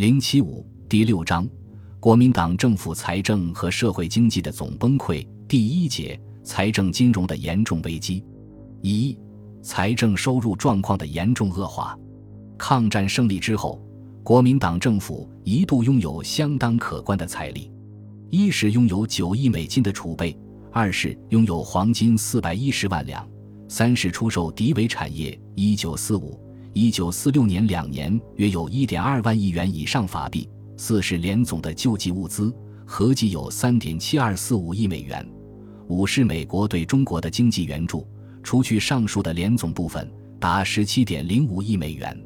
零七五第六章，国民党政府财政和社会经济的总崩溃。第一节，财政金融的严重危机。一、财政收入状况的严重恶化。抗战胜利之后，国民党政府一度拥有相当可观的财力：一是拥有九亿美金的储备，二是拥有黄金四百一十万两，三是出售敌伪产业。一九四五。一九四六年两年约有一点二万亿元以上法币，四是联总的救济物资合计有三点七二四五亿美元，五是美国对中国的经济援助，除去上述的联总部分，达十七点零五亿美元。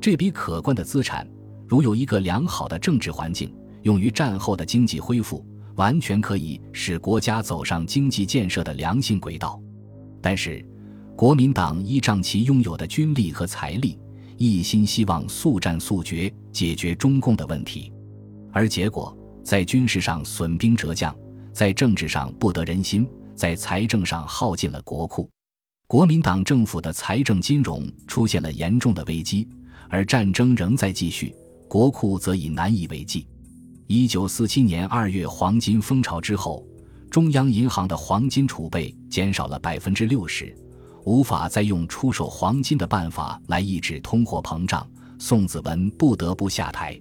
这笔可观的资产，如有一个良好的政治环境，用于战后的经济恢复，完全可以使国家走上经济建设的良性轨道。但是。国民党依仗其拥有的军力和财力，一心希望速战速决解决中共的问题，而结果在军事上损兵折将，在政治上不得人心，在财政上耗尽了国库，国民党政府的财政金融出现了严重的危机，而战争仍在继续，国库则已难以为继。一九四七年二月黄金风潮之后，中央银行的黄金储备减少了百分之六十。无法再用出售黄金的办法来抑制通货膨胀，宋子文不得不下台。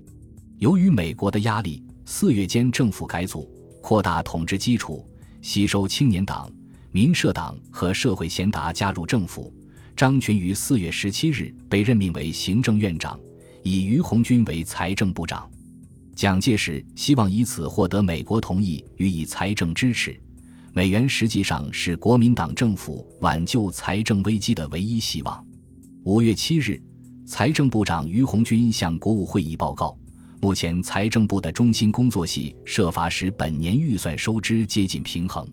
由于美国的压力，四月间政府改组，扩大统治基础，吸收青年党、民社党和社会贤达加入政府。张群于四月十七日被任命为行政院长，以于鸿钧为财政部长。蒋介石希望以此获得美国同意予以财政支持。美元实际上是国民党政府挽救财政危机的唯一希望。五月七日，财政部长于鸿钧向国务会议报告，目前财政部的中心工作系设法使本年预算收支接近平衡。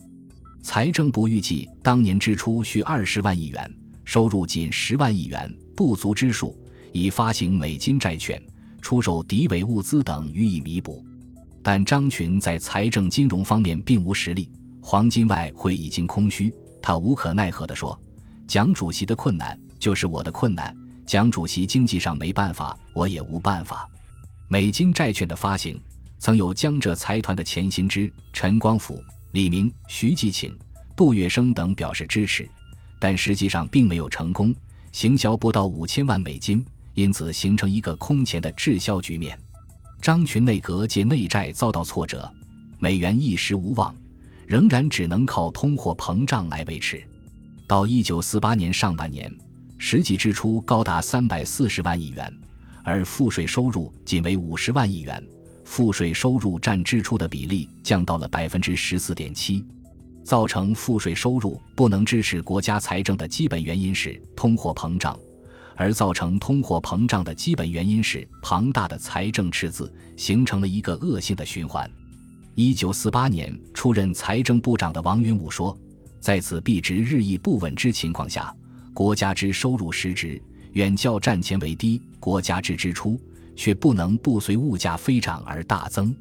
财政部预计当年支出需二十万亿元，收入仅十万亿元，不足之数，以发行美金债券、出售敌伪物资等予以弥补。但张群在财政金融方面并无实力。黄金外汇已经空虚，他无可奈何地说：“蒋主席的困难就是我的困难。蒋主席经济上没办法，我也无办法。”美金债券的发行，曾有江浙财团的钱新之、陈光甫、李明、徐继庆、杜月笙等表示支持，但实际上并没有成功，行销不到五千万美金，因此形成一个空前的滞销局面。张群内阁借内债遭到挫折，美元一时无望。仍然只能靠通货膨胀来维持。到一九四八年上半年，实际支出高达三百四十万亿元，而赋税收入仅为五十万亿元，赋税收入占支出的比例降到了百分之十四点七。造成赋税收入不能支持国家财政的基本原因是通货膨胀，而造成通货膨胀的基本原因是庞大的财政赤字，形成了一个恶性的循环。一九四八年出任财政部长的王云武说：“在此币值日益不稳之情况下，国家之收入实值远较战前为低，国家之支出却不能不随物价飞涨而大增。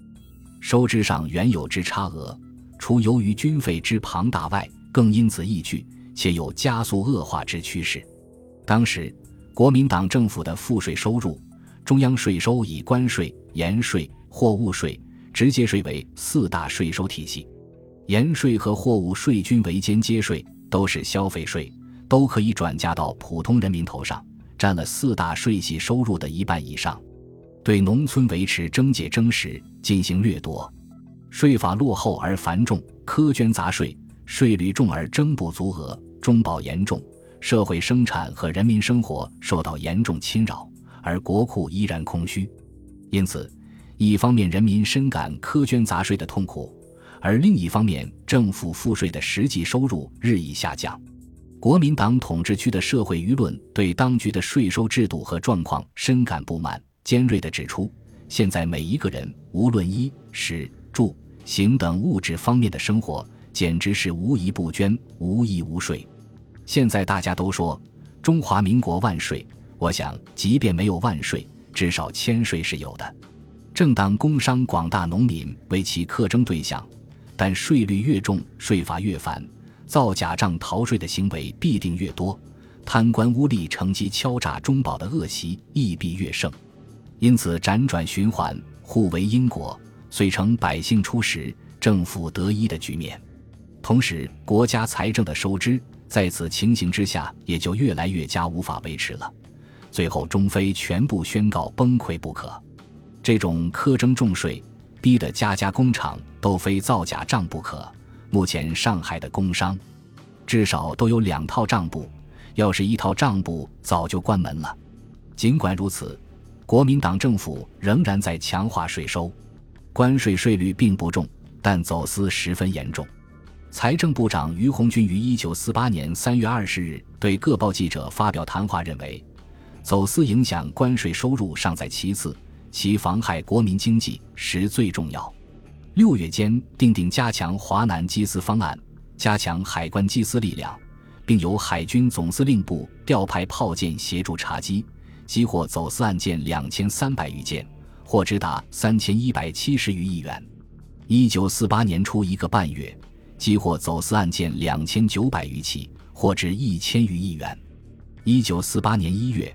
收支上原有之差额，除由于军费之庞大外，更因此益聚，且有加速恶化之趋势。当时国民党政府的赋税收入，中央税收以关税、盐税、货物税。”直接税为四大税收体系，盐税和货物税均为间接税，都是消费税，都可以转嫁到普通人民头上，占了四大税系收入的一半以上。对农村维持征解征实进行掠夺，税法落后而繁重，苛捐杂税，税率重而征不足额，中保严重，社会生产和人民生活受到严重侵扰，而国库依然空虚，因此。一方面，人民深感苛捐杂税的痛苦；而另一方面，政府赋税的实际收入日益下降。国民党统治区的社会舆论对当局的税收制度和状况深感不满，尖锐地指出：现在每一个人，无论衣食住行等物质方面的生活，简直是无一不捐，无一无税。现在大家都说中华民国万岁，我想，即便没有万岁，至少千税是有的。正当工商广大农民为其苛征对象，但税率越重，税法越繁，造假账逃税的行为必定越多，贪官污吏乘机敲诈中保的恶习亦必越盛。因此辗转循环，互为因果，遂成百姓出实、政府得一的局面。同时，国家财政的收支在此情形之下也就越来越加无法维持了，最后中非全部宣告崩溃不可。这种苛征重税，逼得家家工厂都非造假账不可。目前上海的工商，至少都有两套账簿，要是一套账簿，早就关门了。尽管如此，国民党政府仍然在强化税收，关税税率并不重，但走私十分严重。财政部长于鸿钧于一九四八年三月二十日对各报记者发表谈话，认为，走私影响关税收入尚在其次，其妨害国民经济实最重要。六月间定定加强华南缉私方案，加强海关缉私力量，并由海军总司令部调派炮舰协助查缉，缉获走私案件两千三百余件，货值达三千一百七十余亿元。一九四八年初一个半月。缉获走私案件两千九百余起，货值一千余亿元。一九四八年一月，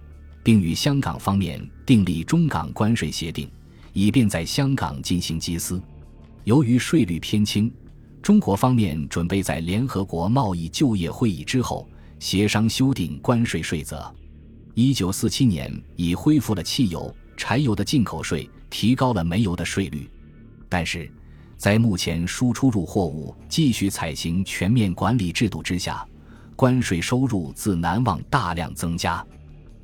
并与香港方面订立中港关税协定，以便在香港进行缉私。由于税率偏轻，中国方面准备在联合国贸易就业会议之后协商修订关税税则。一九四七年已恢复了汽油、柴油的进口税，提高了煤油的税率，但是。在目前输出入货物继续采行全面管理制度之下，关税收入自难望大量增加。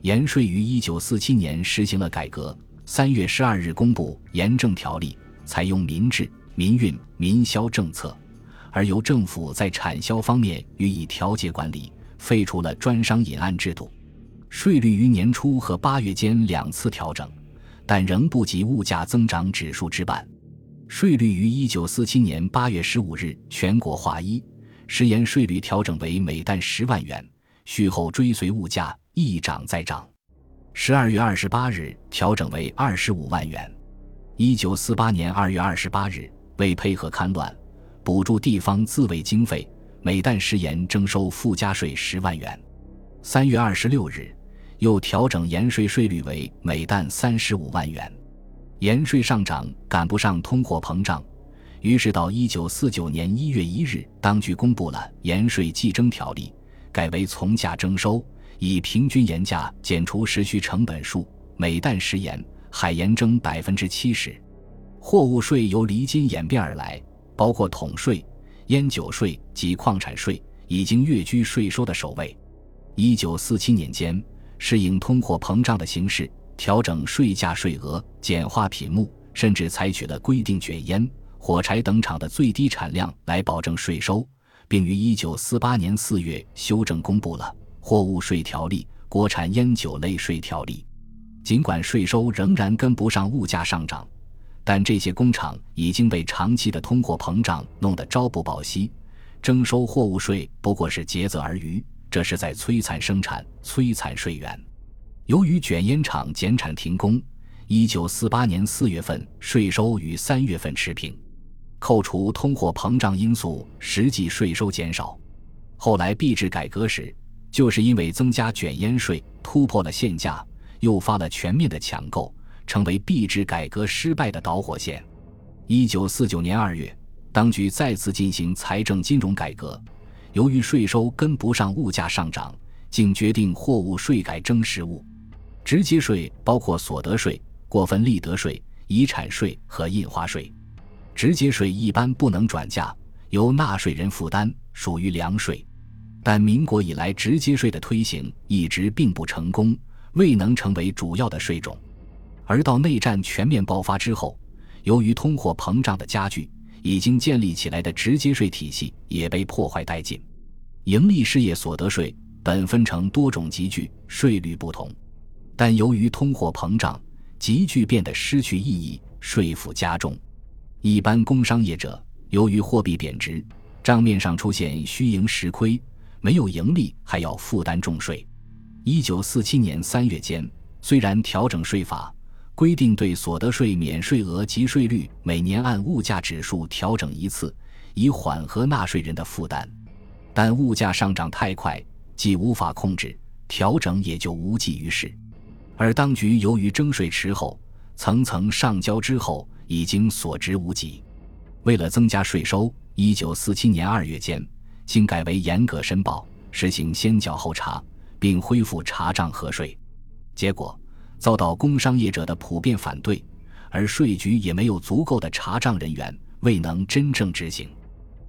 盐税于一九四七年实行了改革，三月十二日公布《盐政条例》，采用民治、民运、民销政策，而由政府在产销方面予以调节管理，废除了专商引案制度。税率于年初和八月间两次调整，但仍不及物价增长指数之半。税率于一九四七年八月十五日全国划一，食盐税率调整为每担十万元，续后追随物价一涨再涨。十二月二十八日调整为二十五万元。一九四八年二月二十八日，为配合戡乱，补助地方自卫经费，每担食盐征收附加税十万元。三月二十六日，又调整盐税税率为每担三十五万元。盐税上涨赶不上通货膨胀，于是到一九四九年一月一日，当局公布了《盐税计征条例》，改为从价征收，以平均盐价减除时需成本数，每担食盐、海盐征百分之七十。货物税由离金演变而来，包括桶税、烟酒税及矿产税，已经跃居税收的首位。一九四七年间，适应通货膨胀的形势。调整税价税额，简化品目，甚至采取了规定卷烟、火柴等厂的最低产量来保证税收，并于一九四八年四月修正公布了《货物税条例》《国产烟酒类税条例》。尽管税收仍然跟不上物价上涨，但这些工厂已经被长期的通货膨胀弄得朝不保夕，征收货物税不过是竭泽而渔，这是在摧残生产、摧残税源。由于卷烟厂减产停工，一九四八年四月份税收与三月份持平，扣除通货膨胀因素，实际税收减少。后来币制改革时，就是因为增加卷烟税，突破了限价，诱发了全面的抢购，成为币制改革失败的导火线。一九四九年二月，当局再次进行财政金融改革，由于税收跟不上物价上涨，竟决定货物税改征实物。直接税包括所得税、过分利得税、遗产税和印花税。直接税一般不能转嫁，由纳税人负担，属于粮税。但民国以来，直接税的推行一直并不成功，未能成为主要的税种。而到内战全面爆发之后，由于通货膨胀的加剧，已经建立起来的直接税体系也被破坏殆尽。盈利事业所得税本分成多种集聚，税率不同。但由于通货膨胀，急剧变得失去意义，税负加重。一般工商业者由于货币贬值，账面上出现虚盈实亏，没有盈利还要负担重税。一九四七年三月间，虽然调整税法，规定对所得税免税额及税率每年按物价指数调整一次，以缓和纳税人的负担，但物价上涨太快，既无法控制，调整也就无济于事。而当局由于征税迟后，层层上交之后，已经所值无几。为了增加税收，一九四七年二月间，经改为严格申报，实行先缴后查，并恢复查账核税。结果遭到工商业者的普遍反对，而税局也没有足够的查账人员，未能真正执行。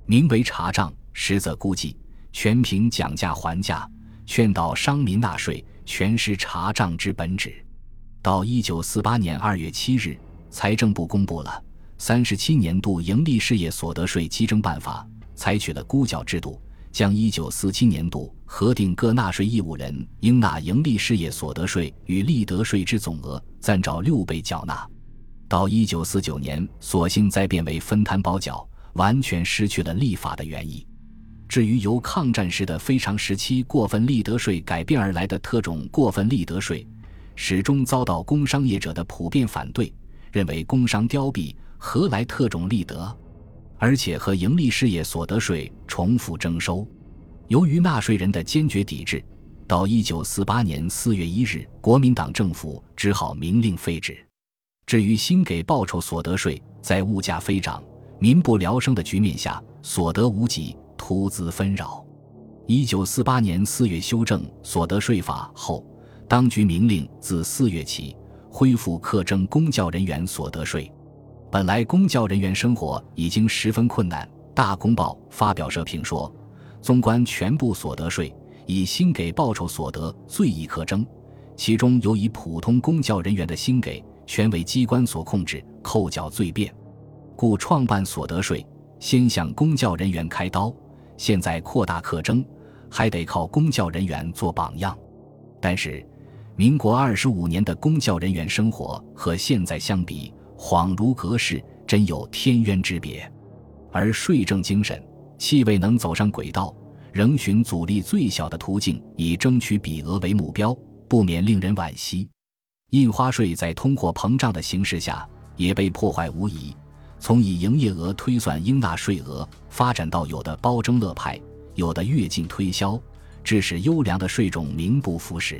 名为查账，实则估计，全凭讲价还价，劝导商民纳税，全失查账之本旨。到一九四八年二月七日，财政部公布了三十七年度盈利事业所得税稽征办法，采取了估缴制度，将一九四七年度核定各纳税义务人应纳盈利事业所得税与利得税之总额，暂照六倍缴纳。到一九四九年，索性再变为分摊包缴，完全失去了立法的原意。至于由抗战时的非常时期过分利得税改变而来的特种过分利得税，始终遭到工商业者的普遍反对，认为工商凋敝，何来特种利得？而且和盈利事业所得税重复征收。由于纳税人的坚决抵制，到一九四八年四月一日，国民党政府只好明令废止。至于新给报酬所得税，在物价飞涨、民不聊生的局面下，所得无几，徒资纷扰。一九四八年四月修正所得税法后。当局明令自四月起恢复课征公教人员所得税。本来公教人员生活已经十分困难，《大公报》发表社评说：“纵观全部所得税，以薪给报酬所得最易课征，其中尤以普通公教人员的薪给，全为机关所控制，扣缴最便。故创办所得税，先向公教人员开刀，现在扩大课征，还得靠公教人员做榜样。但是。”民国二十五年的公教人员生活和现在相比，恍如隔世，真有天渊之别。而税政精神气未能走上轨道，仍寻阻力最小的途径，以争取比额为目标，不免令人惋惜。印花税在通货膨胀的形势下也被破坏无疑。从以营业额推算应纳税额，发展到有的包征乐派，有的越境推销，致使优良的税种名不副实。